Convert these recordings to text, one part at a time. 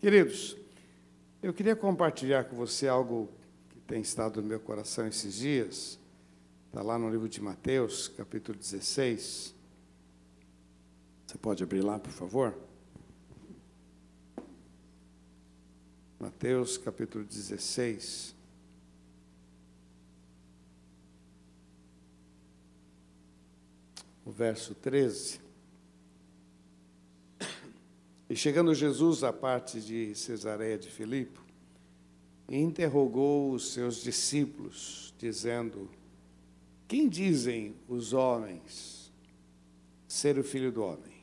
Queridos, eu queria compartilhar com você algo que tem estado no meu coração esses dias. Está lá no livro de Mateus, capítulo 16. Você pode abrir lá, por favor? Mateus, capítulo 16. O verso 13. E chegando Jesus à parte de Cesareia de Filipe, interrogou os seus discípulos, dizendo: Quem dizem os homens ser o filho do homem?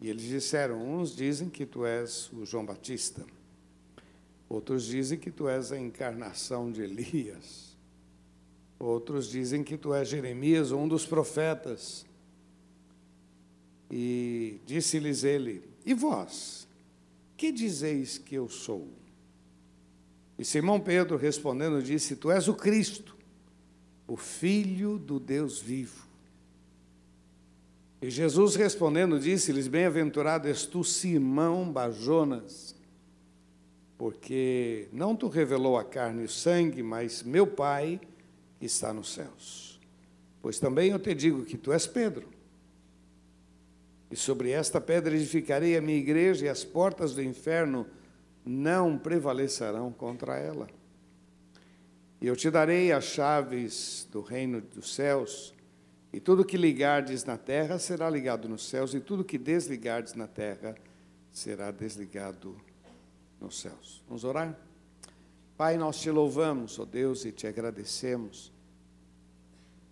E eles disseram: Uns dizem que tu és o João Batista, outros dizem que tu és a encarnação de Elias, outros dizem que tu és Jeremias, um dos profetas. E disse-lhes ele: E vós, que dizeis que eu sou? E Simão Pedro respondendo disse: Tu és o Cristo, o Filho do Deus vivo. E Jesus respondendo disse-lhes: Bem-aventurado és tu, Simão Bajonas, porque não tu revelou a carne e o sangue, mas meu Pai está nos céus. Pois também eu te digo que tu és Pedro e sobre esta pedra edificarei a minha igreja, e as portas do inferno não prevalecerão contra ela. E eu te darei as chaves do reino dos céus, e tudo que ligardes na terra será ligado nos céus, e tudo que desligardes na terra será desligado nos céus. Vamos orar? Pai, nós te louvamos, ó oh Deus, e te agradecemos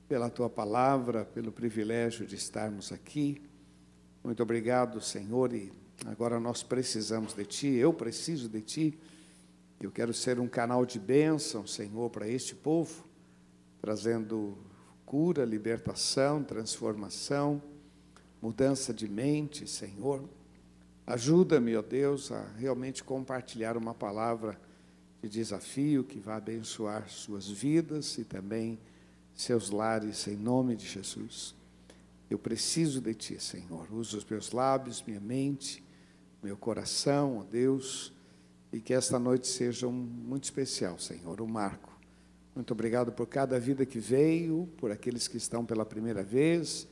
pela tua palavra, pelo privilégio de estarmos aqui. Muito obrigado, Senhor, e agora nós precisamos de Ti, eu preciso de Ti. Eu quero ser um canal de bênção, Senhor, para este povo, trazendo cura, libertação, transformação, mudança de mente, Senhor. Ajuda-me, ó Deus, a realmente compartilhar uma palavra de desafio que vai abençoar suas vidas e também seus lares, em nome de Jesus. Eu preciso de Ti, Senhor. Usa os meus lábios, minha mente, meu coração, ó Deus, e que esta noite seja um, muito especial, Senhor, um marco. Muito obrigado por cada vida que veio, por aqueles que estão pela primeira vez.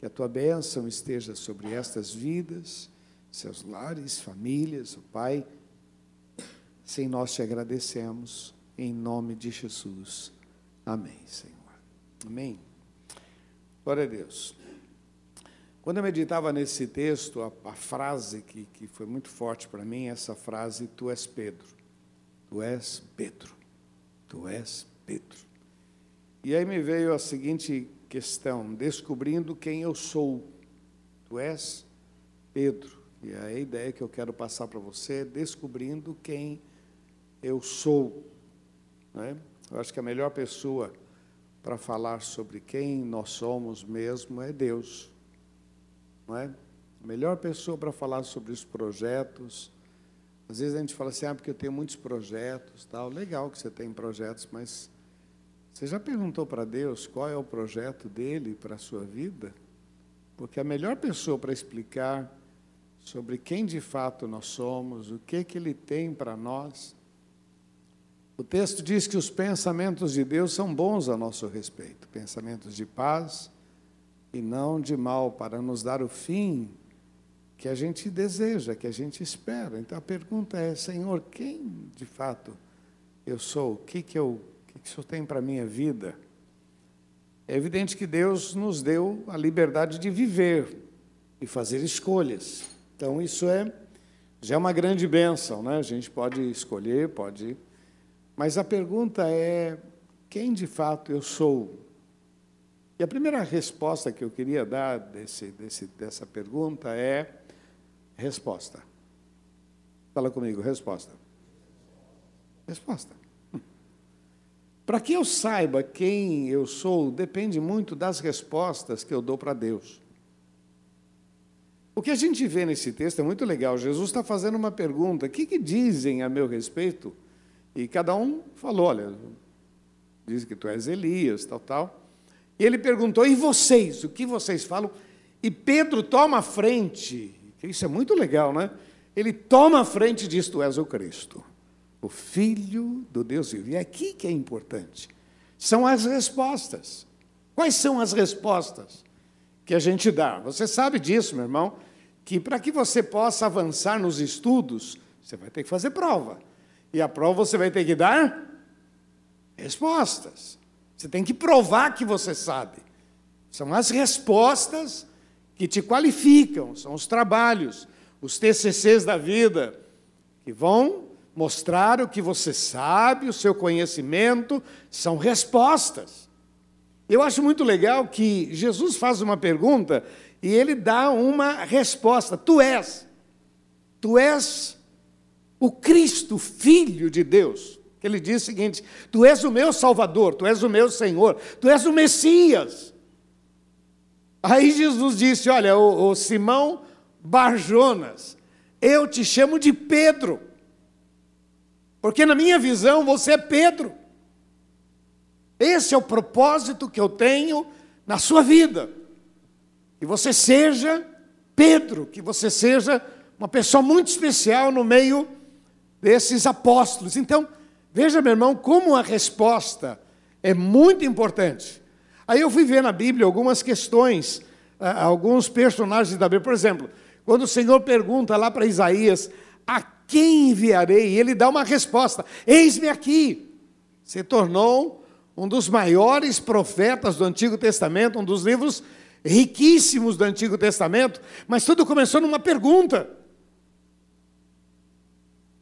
Que a Tua bênção esteja sobre estas vidas, seus lares, famílias, ó Pai. Sem nós te agradecemos, em nome de Jesus. Amém, Senhor. Amém. Glória a Deus. Quando eu meditava nesse texto, a, a frase que, que foi muito forte para mim, essa frase, tu és Pedro. Tu és Pedro. Tu és Pedro. E aí me veio a seguinte questão, descobrindo quem eu sou. Tu és Pedro. E a ideia que eu quero passar para você é descobrindo quem eu sou. Né? Eu acho que a melhor pessoa para falar sobre quem nós somos mesmo é Deus não é? A melhor pessoa para falar sobre os projetos. Às vezes a gente fala assim, ah, porque eu tenho muitos projetos, tal. Legal que você tem projetos, mas você já perguntou para Deus qual é o projeto dele para a sua vida? Porque a melhor pessoa para explicar sobre quem de fato nós somos, o que que ele tem para nós. O texto diz que os pensamentos de Deus são bons a nosso respeito, pensamentos de paz, e não de mal, para nos dar o fim que a gente deseja, que a gente espera. Então a pergunta é, Senhor, quem de fato eu sou? O que, que, eu, que, que o Senhor tem para a minha vida? É evidente que Deus nos deu a liberdade de viver e fazer escolhas. Então isso é já é uma grande bênção, né? A gente pode escolher, pode. Mas a pergunta é: quem de fato eu sou? E a primeira resposta que eu queria dar desse, desse, dessa pergunta é resposta. Fala comigo, resposta. Resposta. Para que eu saiba quem eu sou, depende muito das respostas que eu dou para Deus. O que a gente vê nesse texto é muito legal. Jesus está fazendo uma pergunta: o que, que dizem a meu respeito? E cada um falou: olha, diz que tu és Elias, tal, tal. E ele perguntou: E vocês? O que vocês falam? E Pedro toma a frente. Isso é muito legal, né? ele toma a frente e diz: Tu és o Cristo, o Filho do Deus vivo. E é aqui que é importante. São as respostas. Quais são as respostas que a gente dá? Você sabe disso, meu irmão, que para que você possa avançar nos estudos, você vai ter que fazer prova. E a prova você vai ter que dar respostas. Você tem que provar que você sabe. São as respostas que te qualificam, são os trabalhos, os TCCs da vida, que vão mostrar o que você sabe, o seu conhecimento, são respostas. Eu acho muito legal que Jesus faz uma pergunta e ele dá uma resposta. Tu és, tu és o Cristo, Filho de Deus. Ele diz o seguinte: Tu és o meu Salvador, Tu és o meu Senhor, Tu és o Messias. Aí Jesus disse: Olha, o, o Simão Barjonas, eu te chamo de Pedro, porque na minha visão você é Pedro. Esse é o propósito que eu tenho na sua vida. Que você seja Pedro, que você seja uma pessoa muito especial no meio desses apóstolos. Então, veja, meu irmão, como a resposta é muito importante. Aí eu fui ver na Bíblia algumas questões, ah, alguns personagens da Bíblia. Por exemplo, quando o Senhor pergunta lá para Isaías: A quem enviarei? E ele dá uma resposta: Eis-me aqui. Se tornou um dos maiores profetas do Antigo Testamento, um dos livros riquíssimos do Antigo Testamento, mas tudo começou numa pergunta: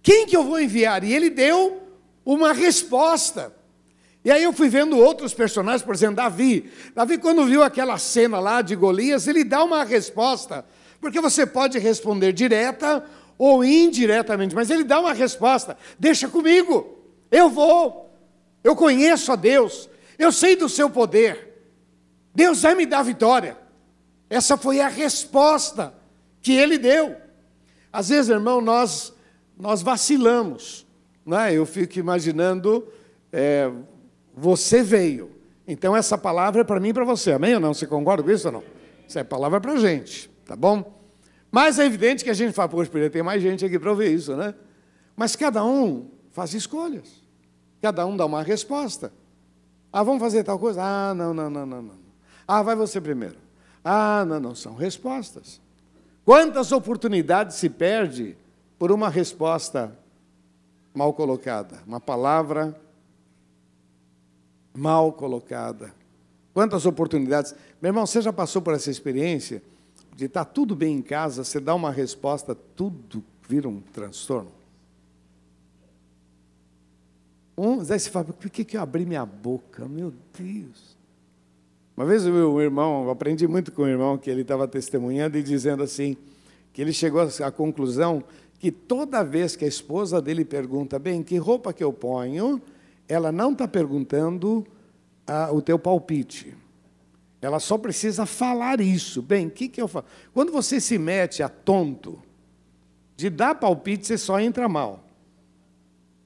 Quem que eu vou enviar? E ele deu uma resposta. E aí eu fui vendo outros personagens, por exemplo, Davi. Davi, quando viu aquela cena lá de Golias, ele dá uma resposta, porque você pode responder direta ou indiretamente, mas ele dá uma resposta: deixa comigo, eu vou, eu conheço a Deus, eu sei do seu poder, Deus vai me dar vitória. Essa foi a resposta que ele deu. Às vezes, irmão, nós, nós vacilamos, não é? eu fico imaginando. É, você veio. Então essa palavra é para mim e para você. Amém ou não? Você concorda com isso ou não? Essa é palavra para a gente, tá bom? Mas é evidente que a gente fala, poxa, tem mais gente aqui para ouvir isso, né? Mas cada um faz escolhas. Cada um dá uma resposta. Ah, vamos fazer tal coisa? Ah, não, não, não, não, não. Ah, vai você primeiro. Ah, não, não, são respostas. Quantas oportunidades se perde por uma resposta mal colocada, uma palavra mal colocada. Quantas oportunidades. Meu irmão, você já passou por essa experiência de estar tudo bem em casa, você dá uma resposta, tudo vira um transtorno? Um, aí você fala, por que, que eu abri minha boca? Meu Deus. Uma vez o meu irmão, eu aprendi muito com o irmão, que ele estava testemunhando e dizendo assim, que ele chegou à conclusão que toda vez que a esposa dele pergunta, bem, que roupa que eu ponho, ela não está perguntando ah, o teu palpite. Ela só precisa falar isso. Bem, o que, que eu falo? Quando você se mete a tonto, de dar palpite, você só entra mal.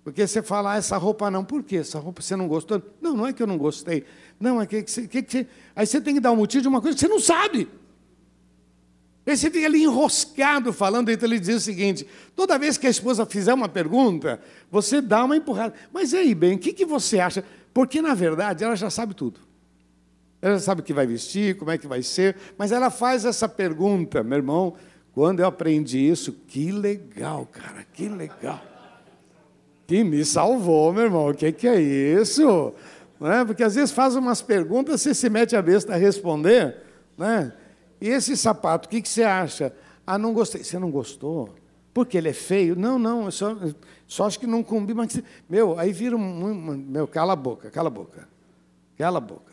Porque você fala, ah, essa roupa não, por quê? Essa roupa você não gostou? Não, não é que eu não gostei. Não, é que, que, que, que Aí você tem que dar um motivo de uma coisa que você não sabe. Aí você fica ali enroscado falando, então ele diz o seguinte: toda vez que a esposa fizer uma pergunta, você dá uma empurrada. Mas aí, bem, o que, que você acha? Porque, na verdade, ela já sabe tudo. Ela já sabe o que vai vestir, como é que vai ser, mas ela faz essa pergunta, meu irmão. Quando eu aprendi isso, que legal, cara, que legal. Que me salvou, meu irmão. O que, que é isso? Não é? Porque às vezes faz umas perguntas, você se mete a besta a responder, né? E esse sapato, o que, que você acha? Ah, não gostei. Você não gostou? Porque ele é feio? Não, não, só, só acho que não combina. Mas, meu, aí vira um, Meu, cala a boca, cala a boca. Cala a boca.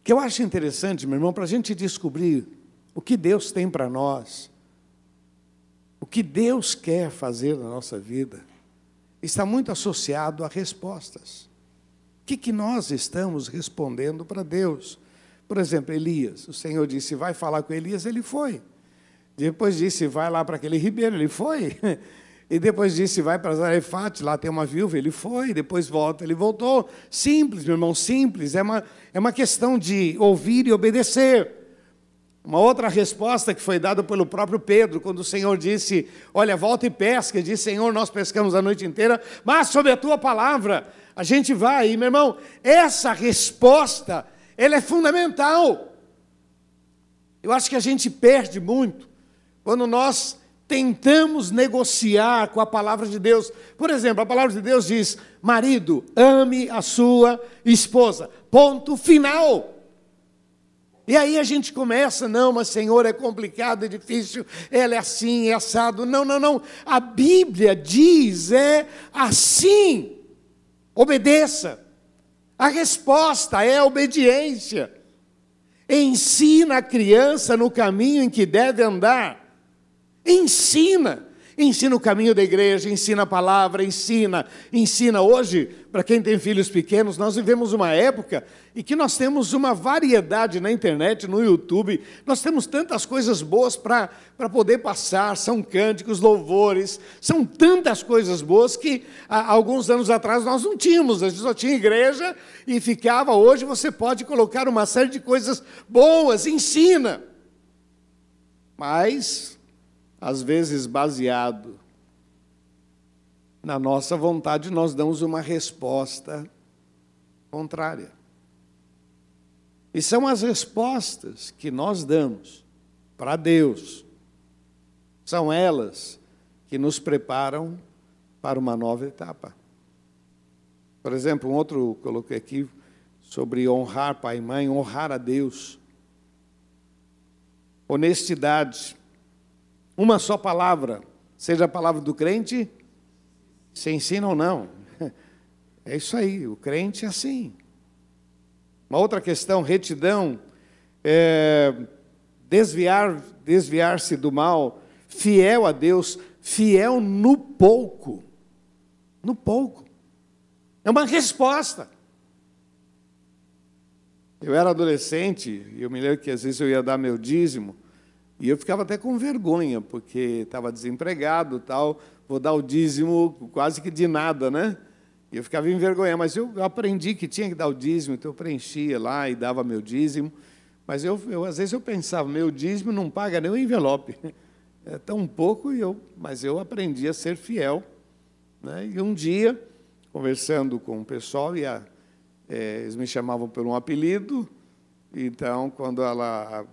O que eu acho interessante, meu irmão, para a gente descobrir o que Deus tem para nós, o que Deus quer fazer na nossa vida, está muito associado a respostas. O que, que nós estamos respondendo para Deus? Por exemplo, Elias. O Senhor disse: vai falar com Elias, ele foi. Depois disse: vai lá para aquele ribeiro, ele foi. E depois disse: vai para Zarefate, lá tem uma viúva, ele foi. Depois volta, ele voltou. Simples, meu irmão, simples. É uma, é uma questão de ouvir e obedecer. Uma outra resposta que foi dada pelo próprio Pedro, quando o Senhor disse: Olha, volta e pesca. Ele disse: Senhor, nós pescamos a noite inteira, mas sob a tua palavra a gente vai. E, meu irmão, essa resposta, ela é fundamental. Eu acho que a gente perde muito quando nós tentamos negociar com a palavra de Deus. Por exemplo, a palavra de Deus diz: marido, ame a sua esposa. Ponto final. E aí a gente começa, não, mas Senhor, é complicado, é difícil, ela é assim, é assado. Não, não, não. A Bíblia diz é assim. Obedeça. A resposta é a obediência. Ensina a criança no caminho em que deve andar. Ensina. Ensina o caminho da igreja, ensina a palavra, ensina, ensina. Hoje, para quem tem filhos pequenos, nós vivemos uma época em que nós temos uma variedade na internet, no YouTube, nós temos tantas coisas boas para poder passar, são cânticos, louvores, são tantas coisas boas que há alguns anos atrás nós não tínhamos, a gente só tinha igreja e ficava. Hoje você pode colocar uma série de coisas boas, ensina. Mas às vezes baseado na nossa vontade, nós damos uma resposta contrária. E são as respostas que nós damos para Deus, são elas que nos preparam para uma nova etapa. Por exemplo, um outro coloquei aqui sobre honrar pai e mãe, honrar a Deus. Honestidade. Uma só palavra, seja a palavra do crente, se ensina ou não. É isso aí, o crente é assim. Uma outra questão, retidão, é, desviar, desviar-se do mal, fiel a Deus, fiel no pouco. No pouco. É uma resposta. Eu era adolescente, e eu me lembro que às vezes eu ia dar meu dízimo, e eu ficava até com vergonha, porque estava desempregado tal, vou dar o dízimo quase que de nada, né? E eu ficava envergonhado, mas eu aprendi que tinha que dar o dízimo, então eu preenchia lá e dava meu dízimo. Mas eu, eu às vezes eu pensava, meu dízimo não paga nem o envelope. É tão pouco, e eu, mas eu aprendi a ser fiel. Né? E um dia, conversando com o pessoal, e a, é, eles me chamavam por um apelido, então, quando ela a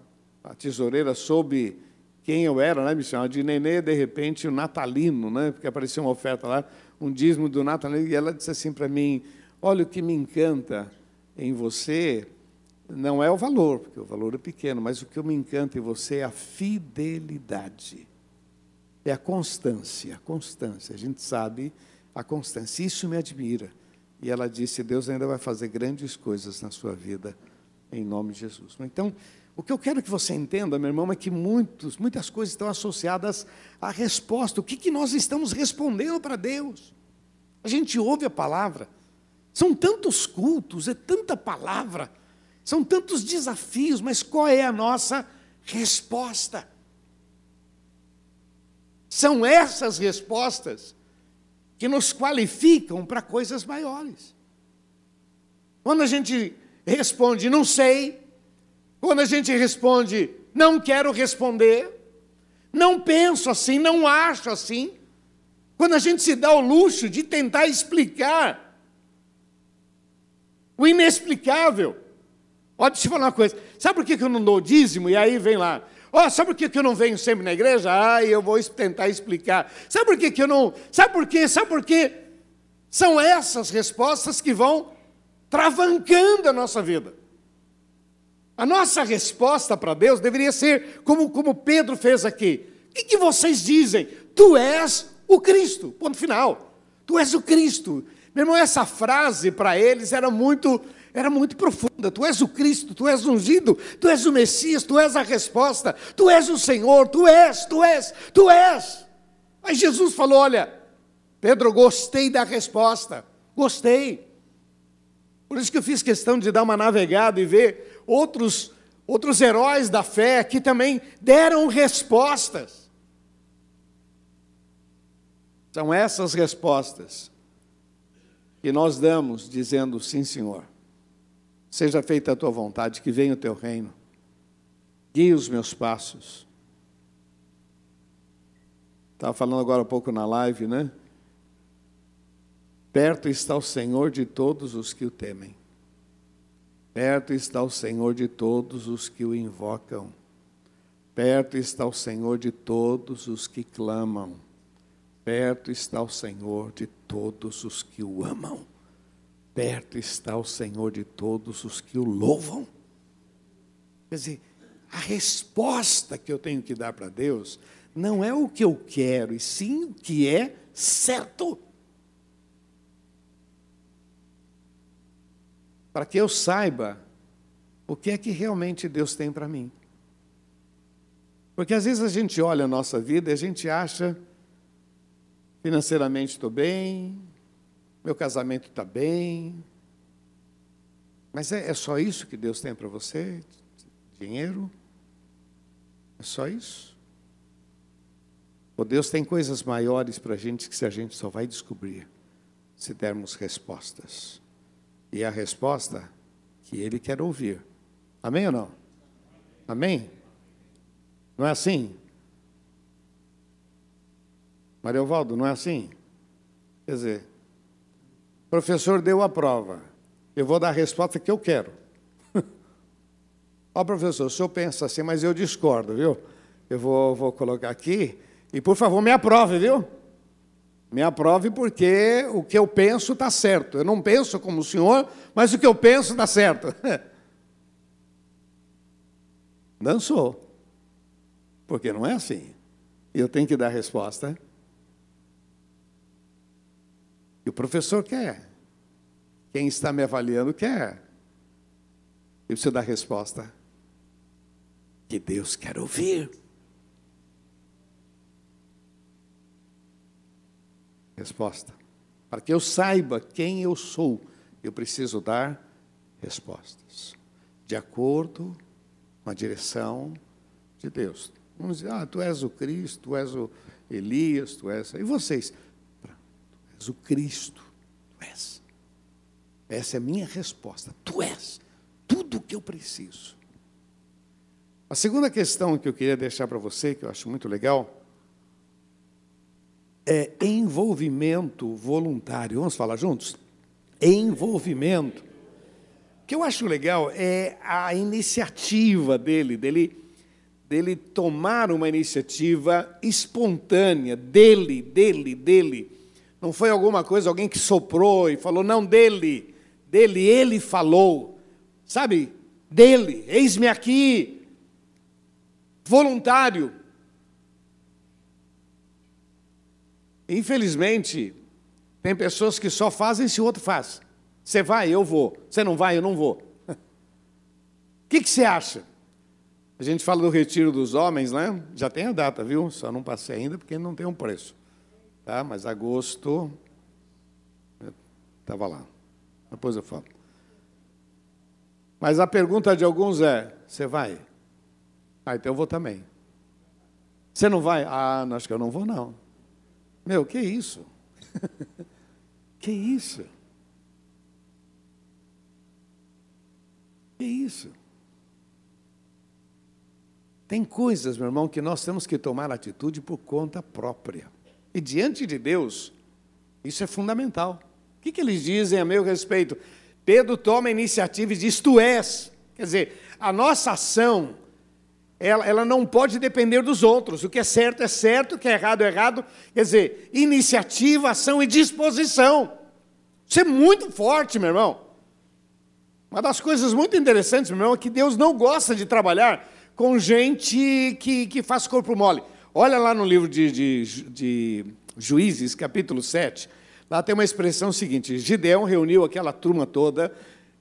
tesoureira soube quem eu era, né? me chamava de Nenê, de repente, o natalino, né? porque apareceu uma oferta lá, um dízimo do natalino, e ela disse assim para mim, olha, o que me encanta em você não é o valor, porque o valor é pequeno, mas o que me encanta em você é a fidelidade, é a constância, a constância, a gente sabe a constância, isso me admira. E ela disse, Deus ainda vai fazer grandes coisas na sua vida, em nome de Jesus. Então, o que eu quero que você entenda, meu irmão, é que muitos, muitas coisas estão associadas à resposta. O que, que nós estamos respondendo para Deus? A gente ouve a palavra. São tantos cultos, é tanta palavra, são tantos desafios, mas qual é a nossa resposta? São essas respostas que nos qualificam para coisas maiores. Quando a gente responde, não sei, quando a gente responde, não quero responder, não penso assim, não acho assim, quando a gente se dá o luxo de tentar explicar o inexplicável. Pode te falar uma coisa, sabe por que eu não dou dízimo? E aí vem lá, ó, sabe por que eu não venho sempre na igreja? Ah, eu vou tentar explicar. Sabe por que eu não. Sabe por quê? Sabe por quê? São essas respostas que vão travancando a nossa vida. A nossa resposta para Deus deveria ser como, como Pedro fez aqui. O que, que vocês dizem? Tu és o Cristo. Ponto final. Tu és o Cristo. Meu irmão, essa frase para eles era muito, era muito profunda. Tu és o Cristo, tu és ungido, tu és o Messias, tu és a resposta, tu és o Senhor, tu és, tu és, tu és. Aí Jesus falou: Olha, Pedro, gostei da resposta, gostei. Por isso que eu fiz questão de dar uma navegada e ver outros, outros heróis da fé que também deram respostas. São essas respostas que nós damos dizendo sim, Senhor. Seja feita a tua vontade, que venha o teu reino. guie os meus passos. Estava falando agora há pouco na live, né? Perto está o Senhor de todos os que o temem. Perto está o Senhor de todos os que o invocam. Perto está o Senhor de todos os que clamam. Perto está o Senhor de todos os que o amam. Perto está o Senhor de todos os que o louvam. Quer dizer, a resposta que eu tenho que dar para Deus não é o que eu quero, e sim o que é certo. Para que eu saiba o que é que realmente Deus tem para mim. Porque às vezes a gente olha a nossa vida e a gente acha, financeiramente estou bem, meu casamento está bem, mas é, é só isso que Deus tem para você? Dinheiro? É só isso? Ou Deus tem coisas maiores para a gente que a gente só vai descobrir se dermos respostas. E a resposta que Ele quer ouvir. Amém ou não? Amém? Não é assim? Maria Valdo, não é assim? Quer dizer, o professor deu a prova. Eu vou dar a resposta que eu quero. Ó, oh, professor, o senhor pensa assim, mas eu discordo, viu? Eu vou, vou colocar aqui e, por favor, me aprove, viu? Me aprove porque o que eu penso está certo. Eu não penso como o senhor, mas o que eu penso está certo. Dançou. Porque não é assim. E eu tenho que dar resposta. E o professor quer. Quem está me avaliando quer. Eu preciso dar resposta que Deus quer ouvir. Resposta. Para que eu saiba quem eu sou, eu preciso dar respostas. De acordo com a direção de Deus. Vamos dizer, ah, tu és o Cristo, tu és o Elias, tu és. E vocês? Tu és o Cristo, tu és. Essa é a minha resposta. Tu és tudo o que eu preciso. A segunda questão que eu queria deixar para você, que eu acho muito legal, é envolvimento voluntário. Vamos falar juntos? Envolvimento. O que eu acho legal é a iniciativa dele, dele, dele tomar uma iniciativa espontânea, dele, dele, dele. Não foi alguma coisa, alguém que soprou e falou, não, dele, dele, ele falou. Sabe? Dele, eis-me aqui, voluntário. Infelizmente, tem pessoas que só fazem se o outro faz. Você vai, eu vou. Você não vai, eu não vou. O que, que você acha? A gente fala do retiro dos homens, né? Já tem a data, viu? Só não passei ainda porque não tem um preço. Tá? Mas agosto. Estava lá. Depois eu falo. Mas a pergunta de alguns é: você vai? Ah, então eu vou também. Você não vai? Ah, acho que eu não vou, não. Meu, que isso? que isso? Que isso? Tem coisas, meu irmão, que nós temos que tomar atitude por conta própria. E diante de Deus, isso é fundamental. O que, que eles dizem a meu respeito? Pedro toma a iniciativa e diz: Tu és. Quer dizer, a nossa ação ela, ela não pode depender dos outros. O que é certo é certo, o que é errado é errado. Quer dizer, iniciativa, ação e disposição. Isso é muito forte, meu irmão. Uma das coisas muito interessantes, meu irmão, é que Deus não gosta de trabalhar com gente que, que faz corpo mole. Olha lá no livro de, de, de Juízes, capítulo 7. Lá tem uma expressão seguinte: Gideão reuniu aquela turma toda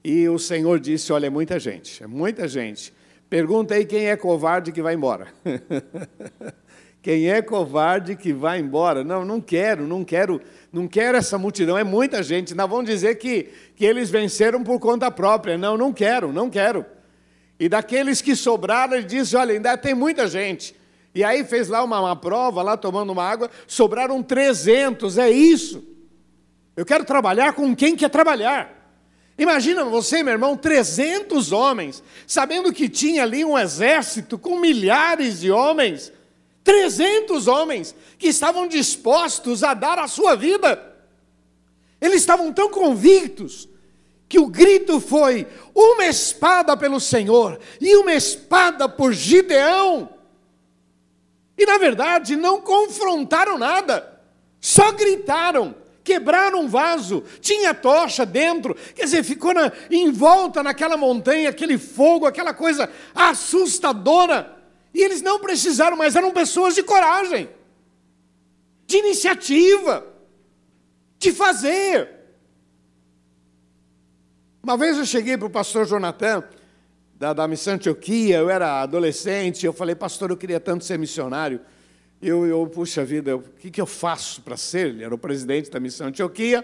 e o Senhor disse: Olha, é muita gente, é muita gente. Pergunta aí quem é covarde que vai embora. quem é covarde que vai embora? Não, não quero, não quero, não quero essa multidão, é muita gente. Não vão dizer que, que eles venceram por conta própria. Não, não quero, não quero. E daqueles que sobraram, ele disse: olha, ainda tem muita gente. E aí fez lá uma, uma prova, lá tomando uma água, sobraram 300, é isso. Eu quero trabalhar com quem quer trabalhar. Imagina você, meu irmão, 300 homens, sabendo que tinha ali um exército com milhares de homens, 300 homens que estavam dispostos a dar a sua vida. Eles estavam tão convictos que o grito foi: uma espada pelo Senhor e uma espada por Gideão. E na verdade não confrontaram nada, só gritaram quebraram um vaso, tinha tocha dentro, quer dizer, ficou na, em volta naquela montanha, aquele fogo, aquela coisa assustadora. E eles não precisaram mais, eram pessoas de coragem, de iniciativa, de fazer. Uma vez eu cheguei para o pastor Jonathan, da, da missão Antioquia, eu era adolescente, eu falei, pastor, eu queria tanto ser missionário eu, eu puxa vida, o que, que eu faço para ser? Ele era o presidente da missão Antioquia,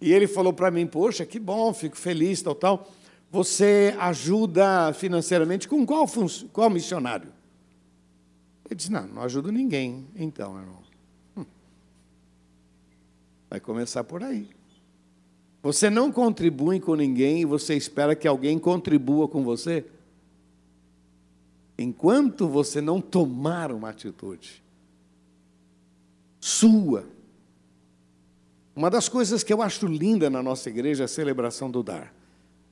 e ele falou para mim, poxa, que bom, fico feliz, tal, tal. Você ajuda financeiramente com qual, qual missionário? Ele disse, não, não ajudo ninguém. Então, irmão, hum. vai começar por aí. Você não contribui com ninguém e você espera que alguém contribua com você? Enquanto você não tomar uma atitude, sua. Uma das coisas que eu acho linda na nossa igreja é a celebração do dar.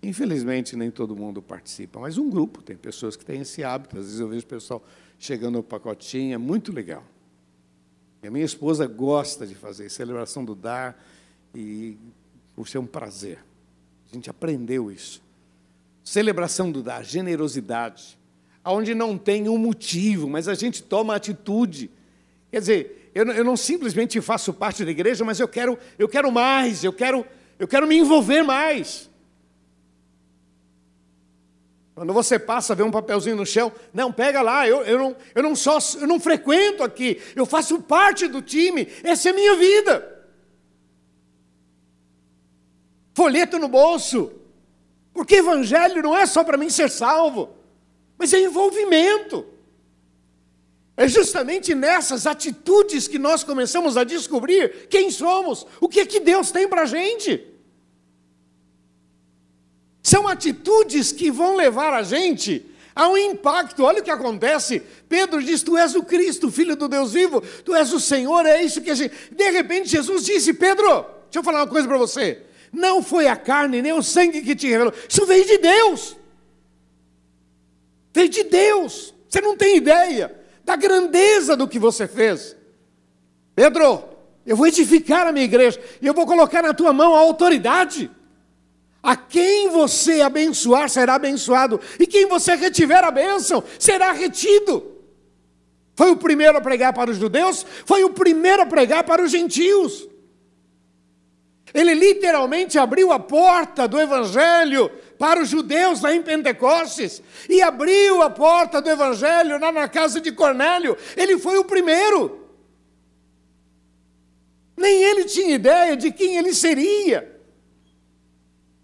Infelizmente, nem todo mundo participa, mas um grupo, tem pessoas que têm esse hábito. Às vezes eu vejo o pessoal chegando no pacotinho, é muito legal. E a minha esposa gosta de fazer celebração do dar, e por ser um prazer. A gente aprendeu isso. Celebração do dar, generosidade, aonde não tem um motivo, mas a gente toma atitude. Quer dizer, eu, eu não simplesmente faço parte da igreja, mas eu quero, eu quero mais, eu quero, eu quero me envolver mais. Quando você passa, vê um papelzinho no chão, não, pega lá, eu, eu, não, eu, não, só, eu não frequento aqui, eu faço parte do time, essa é a minha vida. Folheto no bolso, porque evangelho não é só para mim ser salvo, mas é envolvimento. É justamente nessas atitudes que nós começamos a descobrir quem somos, o que é que Deus tem para a gente. São atitudes que vão levar a gente a um impacto. Olha o que acontece. Pedro diz: Tu és o Cristo, filho do Deus vivo, tu és o Senhor, é isso que a gente. De repente, Jesus disse: Pedro, deixa eu falar uma coisa para você. Não foi a carne nem o sangue que te revelou, isso veio de Deus. Veio de Deus. Você não tem ideia da grandeza do que você fez. Pedro, eu vou edificar a minha igreja e eu vou colocar na tua mão a autoridade. A quem você abençoar será abençoado, e quem você retiver a bênção será retido. Foi o primeiro a pregar para os judeus, foi o primeiro a pregar para os gentios. Ele literalmente abriu a porta do Evangelho para os judeus lá em Pentecostes e abriu a porta do Evangelho lá na casa de Cornélio. Ele foi o primeiro. Nem ele tinha ideia de quem ele seria.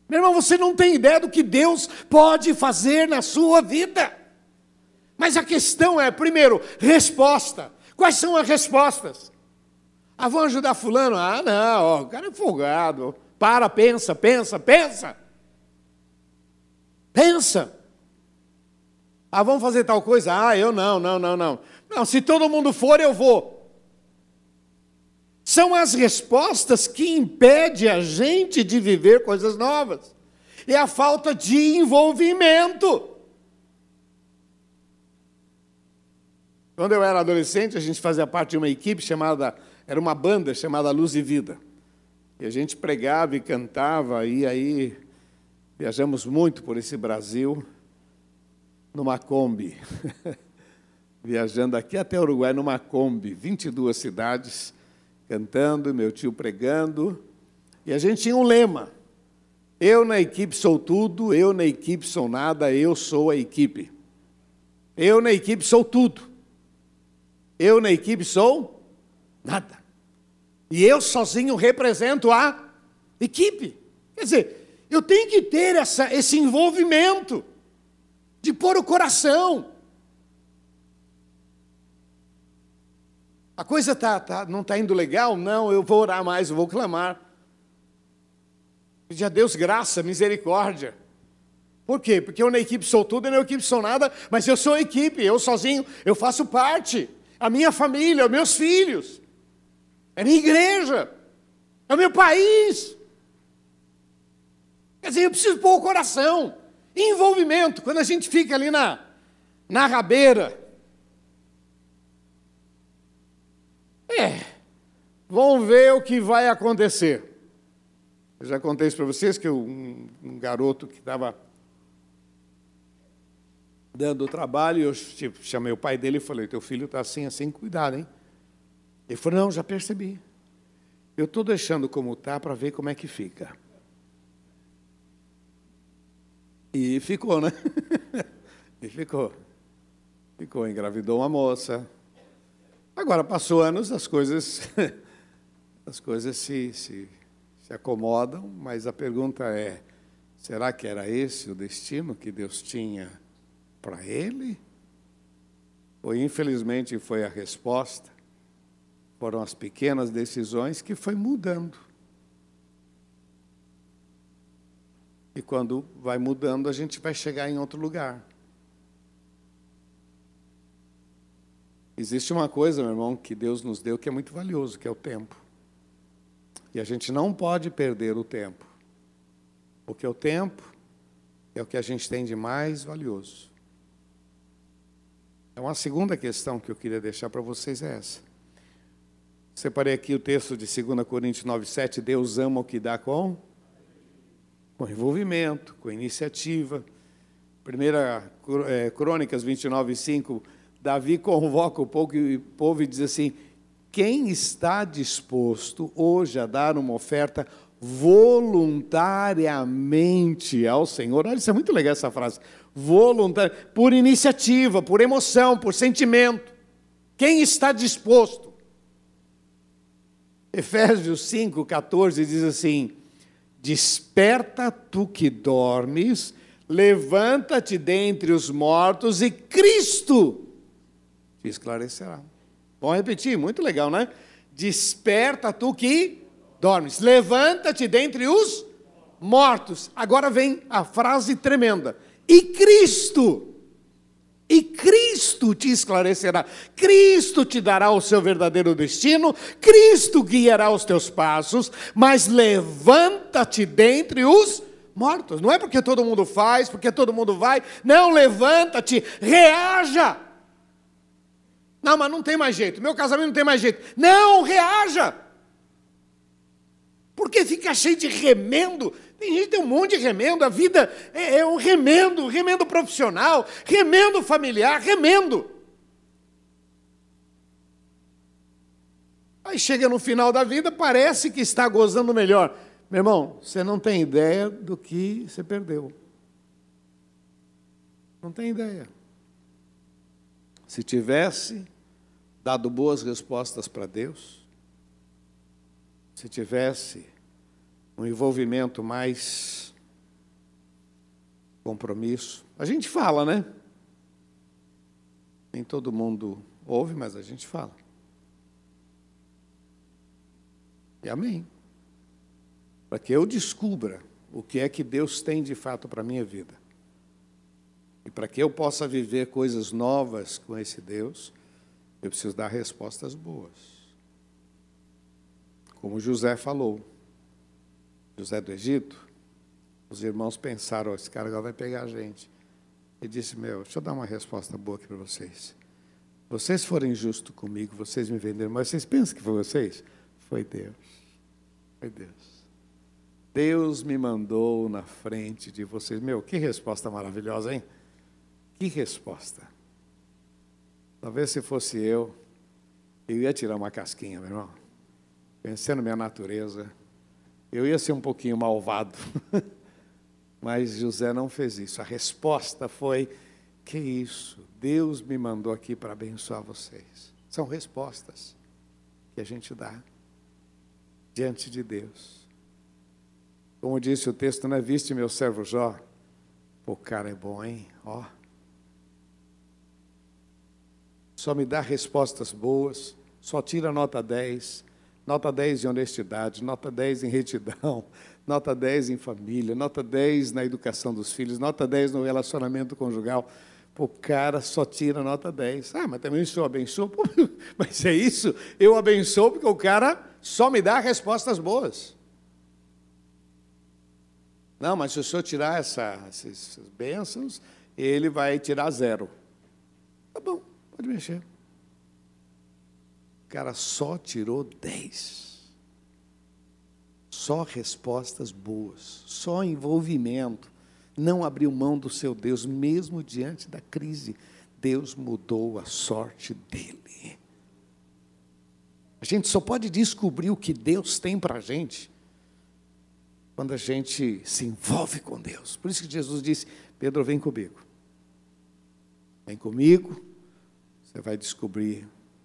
Meu irmão, você não tem ideia do que Deus pode fazer na sua vida. Mas a questão é, primeiro, resposta. Quais são as respostas? Ah, vão ajudar fulano? Ah, não, ó, o cara é folgado. Para, pensa, pensa, pensa. Pensa. Ah, vamos fazer tal coisa? Ah, eu não, não, não, não. Não, se todo mundo for, eu vou. São as respostas que impedem a gente de viver coisas novas. É a falta de envolvimento. Quando eu era adolescente, a gente fazia parte de uma equipe chamada era uma banda chamada Luz e Vida. E a gente pregava e cantava, e aí viajamos muito por esse Brasil numa Kombi. Viajando aqui até Uruguai numa Kombi, 22 cidades, cantando, meu tio pregando. E a gente tinha um lema: eu na equipe sou tudo, eu na equipe sou nada, eu sou a equipe. Eu na equipe sou tudo. Eu na equipe sou Nada. E eu sozinho represento a equipe. Quer dizer, eu tenho que ter essa, esse envolvimento de pôr o coração. A coisa tá, tá, não está indo legal? Não, eu vou orar mais, eu vou clamar. Pedir a Deus graça, misericórdia. Por quê? Porque eu na equipe sou tudo e na equipe sou nada, mas eu sou equipe, eu sozinho, eu faço parte. A minha família, os meus filhos, é a minha igreja, é o meu país. Quer dizer, eu preciso pôr o coração, envolvimento. Quando a gente fica ali na, na rabeira, é, vamos ver o que vai acontecer. Eu já contei isso para vocês que um, um garoto que estava dando trabalho, eu tipo, chamei o pai dele e falei, teu filho está assim, assim, cuidado, hein? Ele falou, não, já percebi. Eu estou deixando como está para ver como é que fica. E ficou, né? e ficou. Ficou, engravidou uma moça. Agora, passou anos, as coisas, as coisas se, se, se acomodam, mas a pergunta é, será que era esse o destino que Deus tinha para ele? Ou infelizmente foi a resposta? Foram as pequenas decisões que foi mudando. E quando vai mudando, a gente vai chegar em outro lugar. Existe uma coisa, meu irmão, que Deus nos deu que é muito valioso, que é o tempo. E a gente não pode perder o tempo. Porque o tempo é o que a gente tem de mais valioso. Então, a segunda questão que eu queria deixar para vocês é essa. Separei aqui o texto de 2 Coríntios 9, 7. Deus ama o que dá com? Com envolvimento, com iniciativa. Primeira é, Crônicas 29, 5. Davi convoca o povo e diz assim: Quem está disposto hoje a dar uma oferta voluntariamente ao Senhor? Olha, isso é muito legal essa frase voluntário, por iniciativa, por emoção, por sentimento. Quem está disposto? Efésios 5, 14 diz assim: Desperta tu que dormes, levanta-te dentre os mortos e Cristo te esclarecerá. Vamos repetir, muito legal, né? Desperta tu que dormes, levanta-te dentre os mortos. Agora vem a frase tremenda: e Cristo, e Cristo te esclarecerá, Cristo te dará o seu verdadeiro destino, Cristo guiará os teus passos, mas levanta-te dentre os mortos. Não é porque todo mundo faz, porque todo mundo vai, não, levanta-te, reaja. Não, mas não tem mais jeito, meu casamento não tem mais jeito. Não, reaja. Porque fica cheio de remendo, tem gente que tem um monte de remendo, a vida é, é um remendo, remendo profissional, remendo familiar, remendo. Aí chega no final da vida, parece que está gozando melhor. Meu irmão, você não tem ideia do que você perdeu. Não tem ideia. Se tivesse dado boas respostas para Deus, se tivesse um envolvimento mais compromisso. A gente fala, né? Nem todo mundo ouve, mas a gente fala. E amém. Para que eu descubra o que é que Deus tem de fato para a minha vida. E para que eu possa viver coisas novas com esse Deus, eu preciso dar respostas boas. Como José falou. José do Egito, os irmãos pensaram, oh, esse cara agora vai pegar a gente. E disse, meu, deixa eu dar uma resposta boa aqui para vocês. Vocês forem justos comigo, vocês me venderam, mas vocês pensam que foi vocês? Foi Deus. Foi Deus. Deus me mandou na frente de vocês. Meu, que resposta maravilhosa, hein? Que resposta. Talvez se fosse eu, eu ia tirar uma casquinha, meu irmão. Pensando minha natureza, eu ia ser um pouquinho malvado, mas José não fez isso. A resposta foi: que isso? Deus me mandou aqui para abençoar vocês. São respostas que a gente dá diante de Deus. Como disse o texto, não é viste meu servo Jó? O cara é bom, hein? Ó. Só me dá respostas boas, só tira nota 10, Nota 10 em honestidade, nota 10 em retidão, nota 10 em família, nota 10 na educação dos filhos, nota 10 no relacionamento conjugal. O cara só tira nota 10. Ah, mas também o senhor abençoa? Mas é isso? Eu abençoo porque o cara só me dá respostas boas. Não, mas se o senhor tirar essa, essas bênçãos, ele vai tirar zero. Tá bom, pode mexer. Cara só tirou 10. Só respostas boas, só envolvimento. Não abriu mão do seu Deus, mesmo diante da crise. Deus mudou a sorte dele. A gente só pode descobrir o que Deus tem para a gente quando a gente se envolve com Deus. Por isso que Jesus disse: Pedro, vem comigo. Vem comigo, você vai descobrir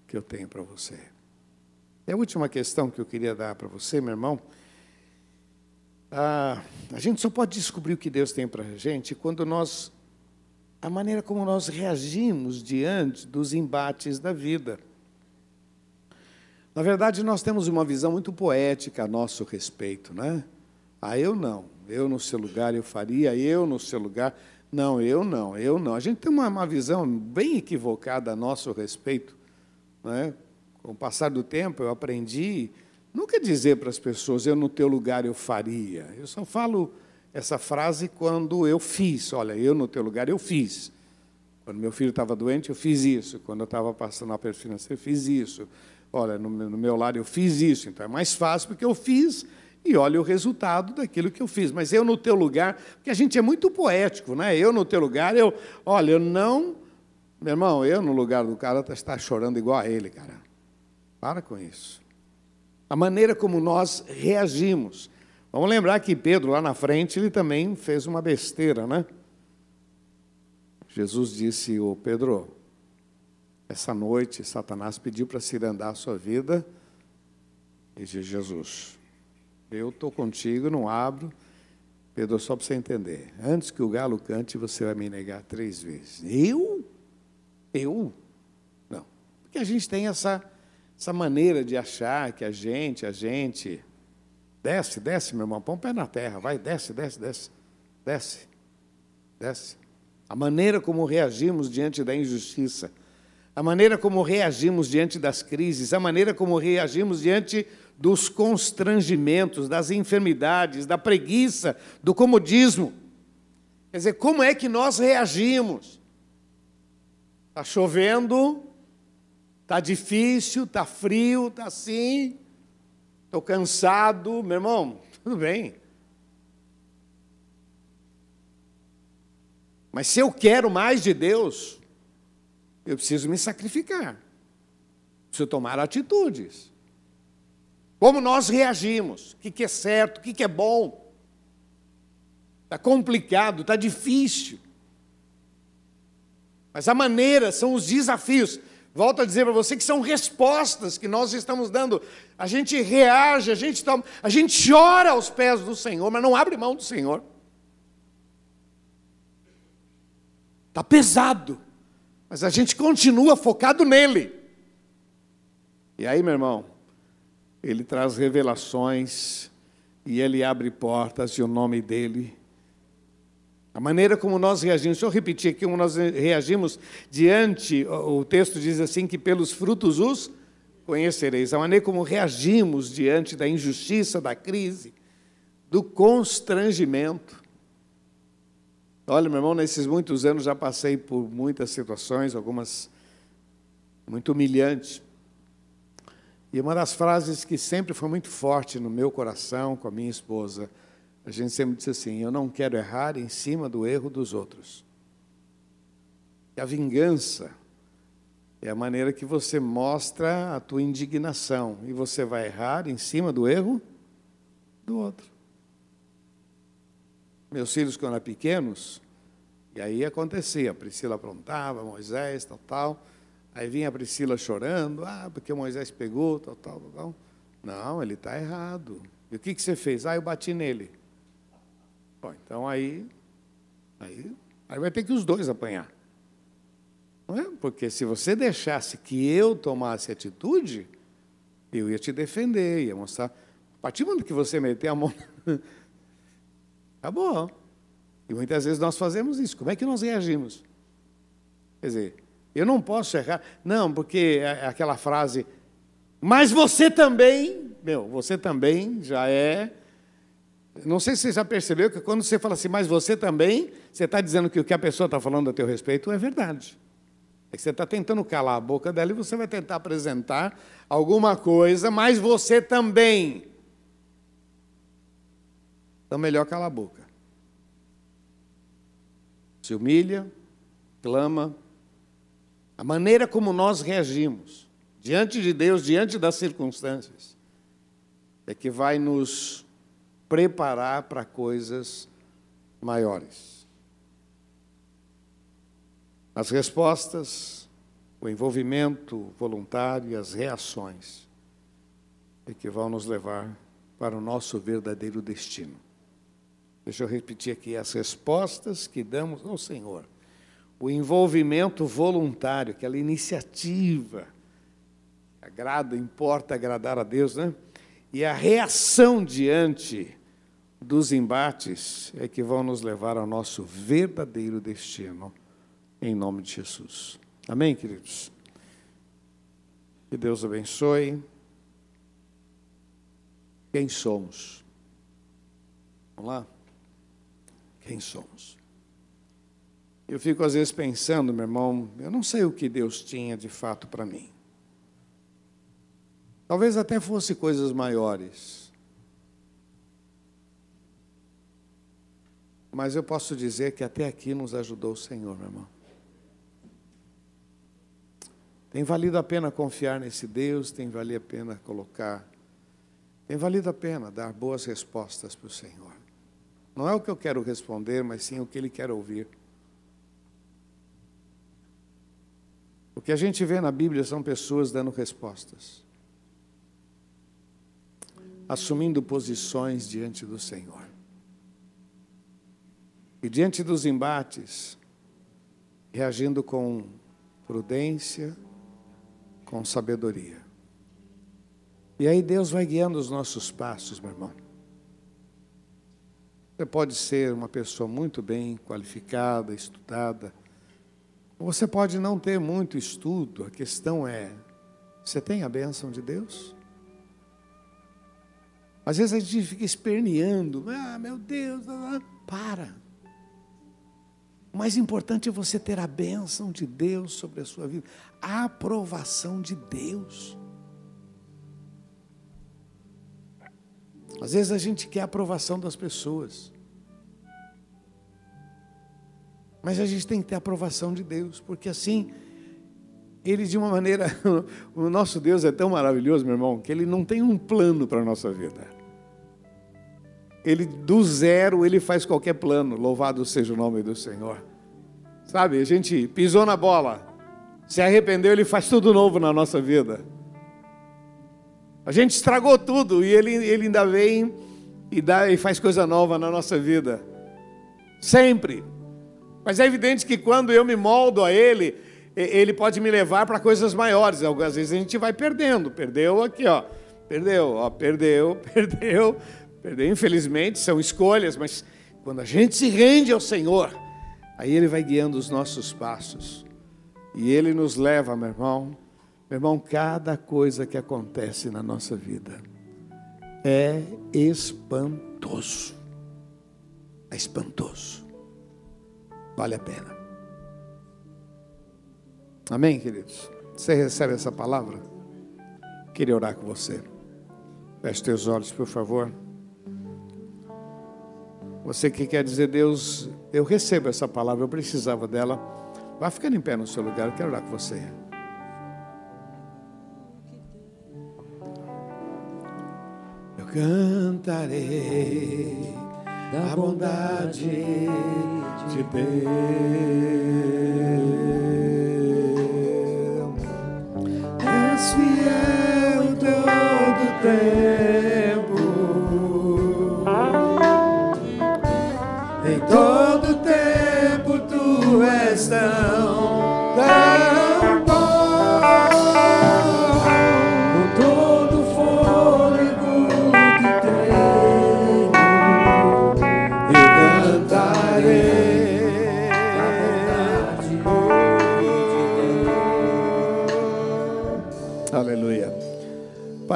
que eu tenho para você. E a última questão que eu queria dar para você, meu irmão, ah, a gente só pode descobrir o que Deus tem para a gente quando nós, a maneira como nós reagimos diante dos embates da vida. Na verdade, nós temos uma visão muito poética a nosso respeito, né? Ah, eu não, eu no seu lugar eu faria, eu no seu lugar. Não, eu não, eu não. A gente tem uma, uma visão bem equivocada a nosso respeito. Né? Com o passar do tempo, eu aprendi nunca dizer para as pessoas, eu no teu lugar eu faria. Eu só falo essa frase quando eu fiz. Olha, eu no teu lugar eu fiz. Quando meu filho estava doente, eu fiz isso. Quando eu estava passando a aperto financeiro, eu fiz isso. Olha, no meu, no meu eu fiz isso. Então é mais fácil porque eu fiz e olha o resultado daquilo que eu fiz. Mas eu no teu lugar, porque a gente é muito poético, né? Eu no teu lugar, eu, olha, eu não, meu irmão, eu no lugar do cara está chorando igual a ele, cara. Para com isso. A maneira como nós reagimos. Vamos lembrar que Pedro lá na frente ele também fez uma besteira, né? Jesus disse: "O Pedro, essa noite Satanás pediu para se andar a sua vida." E disse Jesus: eu estou contigo, não abro. Pedro, só para você entender. Antes que o galo cante, você vai me negar três vezes. Eu? Eu? Não. Porque a gente tem essa, essa maneira de achar que a gente, a gente. Desce, desce, meu irmão, põe o pé na terra, vai, desce, desce, desce. Desce, desce. A maneira como reagimos diante da injustiça, a maneira como reagimos diante das crises, a maneira como reagimos diante dos constrangimentos, das enfermidades, da preguiça, do comodismo. Quer dizer, como é que nós reagimos? Está chovendo, está difícil, está frio, está assim, estou cansado, meu irmão, tudo bem. Mas se eu quero mais de Deus, eu preciso me sacrificar, preciso tomar atitudes. Como nós reagimos? O que é certo? O que é bom? Está complicado, está difícil. Mas a maneira são os desafios. Volto a dizer para você que são respostas que nós estamos dando. A gente reage, a gente, toma, a gente chora aos pés do Senhor, mas não abre mão do Senhor. Está pesado, mas a gente continua focado nele. E aí, meu irmão, ele traz revelações e ele abre portas e o nome dele. A maneira como nós reagimos, deixa eu repetir aqui como nós reagimos diante, o texto diz assim: que pelos frutos os conhecereis. A maneira como reagimos diante da injustiça, da crise, do constrangimento. Olha, meu irmão, nesses muitos anos já passei por muitas situações, algumas muito humilhantes. E uma das frases que sempre foi muito forte no meu coração com a minha esposa, a gente sempre disse assim: Eu não quero errar em cima do erro dos outros. E a vingança é a maneira que você mostra a tua indignação e você vai errar em cima do erro do outro. Meus filhos, quando eram pequenos, e aí acontecia, a Priscila aprontava, Moisés, tal, tal. Aí vinha a Priscila chorando, ah, porque Moisés pegou, tal, tal, tal. Não, ele está errado. E o que, que você fez? Ah, eu bati nele. Bom, então aí, aí, aí vai ter que os dois apanhar. Não é? Porque se você deixasse que eu tomasse atitude, Eu ia te defender, ia mostrar. A partir do momento que você meter a mão. Acabou. E muitas vezes nós fazemos isso. Como é que nós reagimos? Quer dizer, eu não posso errar. Não, porque é, é aquela frase, mas você também, meu, você também já é. Não sei se você já percebeu que quando você fala assim, mas você também, você está dizendo que o que a pessoa está falando a teu respeito é verdade. É que você está tentando calar a boca dela e você vai tentar apresentar alguma coisa, mas você também. Então, melhor calar a boca. Se humilha, clama. A maneira como nós reagimos diante de Deus, diante das circunstâncias, é que vai nos preparar para coisas maiores. As respostas, o envolvimento voluntário e as reações é que vão nos levar para o nosso verdadeiro destino. Deixa eu repetir aqui: as respostas que damos ao Senhor, o envolvimento voluntário, aquela iniciativa, agrada, importa agradar a Deus, né? E a reação diante dos embates é que vão nos levar ao nosso verdadeiro destino em nome de Jesus. Amém, queridos? Que Deus abençoe. Quem somos? Vamos lá? Quem somos? Eu fico às vezes pensando, meu irmão, eu não sei o que Deus tinha de fato para mim. Talvez até fosse coisas maiores. Mas eu posso dizer que até aqui nos ajudou o Senhor, meu irmão. Tem valido a pena confiar nesse Deus, tem valido a pena colocar, tem valido a pena dar boas respostas para o Senhor. Não é o que eu quero responder, mas sim o que Ele quer ouvir. O que a gente vê na Bíblia são pessoas dando respostas, assumindo posições diante do Senhor. E diante dos embates, reagindo com prudência, com sabedoria. E aí Deus vai guiando os nossos passos, meu irmão. Você pode ser uma pessoa muito bem qualificada, estudada. Você pode não ter muito estudo. A questão é: você tem a bênção de Deus? Às vezes a gente fica esperneando. Ah, meu Deus, para. O mais importante é você ter a bênção de Deus sobre a sua vida, a aprovação de Deus. Às vezes a gente quer a aprovação das pessoas. Mas a gente tem que ter a aprovação de Deus, porque assim, Ele de uma maneira. O nosso Deus é tão maravilhoso, meu irmão, que Ele não tem um plano para a nossa vida. Ele do zero, ele faz qualquer plano. Louvado seja o nome do Senhor. Sabe, a gente pisou na bola, se arrependeu, ele faz tudo novo na nossa vida. A gente estragou tudo e ele, ele ainda vem e, dá, e faz coisa nova na nossa vida. Sempre. Mas é evidente que quando eu me moldo a ele, ele pode me levar para coisas maiores. Algumas vezes a gente vai perdendo. Perdeu aqui, ó. Perdeu, ó, perdeu, perdeu, Infelizmente, são escolhas, mas quando a gente se rende ao Senhor, aí Ele vai guiando os nossos passos. E Ele nos leva, meu irmão, meu irmão, cada coisa que acontece na nossa vida é espantoso. É espantoso. Vale a pena. Amém, queridos? Você recebe essa palavra? Queria orar com você. Feche teus olhos, por favor. Você que quer dizer, Deus, eu recebo essa palavra, eu precisava dela. Vai ficando em pé no seu lugar, eu quero orar com você. Eu cantarei da bondade de Deus. És fiel todo tempo.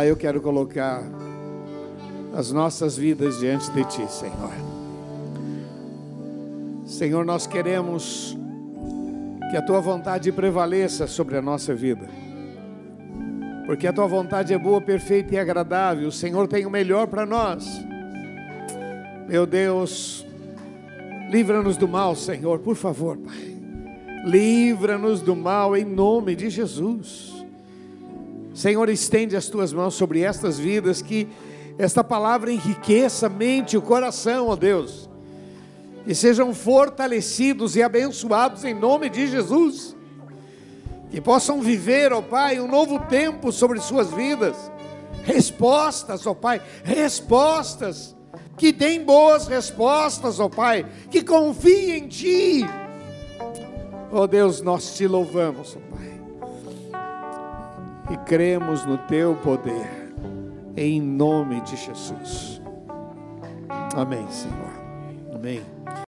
Eu quero colocar as nossas vidas diante de Ti, Senhor. Senhor, nós queremos que a Tua vontade prevaleça sobre a nossa vida, porque a Tua vontade é boa, perfeita e agradável. O Senhor tem o melhor para nós. Meu Deus, livra-nos do mal, Senhor, por favor, Pai. Livra-nos do mal em nome de Jesus. Senhor, estende as tuas mãos sobre estas vidas, que esta palavra enriqueça a mente e o coração, ó Deus, e sejam fortalecidos e abençoados em nome de Jesus, que possam viver, ó Pai, um novo tempo sobre suas vidas, respostas, ó Pai, respostas, que deem boas respostas, ó Pai, que confiem em Ti, ó Deus, nós te louvamos, ó Pai e cremos no teu poder, em nome de Jesus. Amém, Senhor. Amém.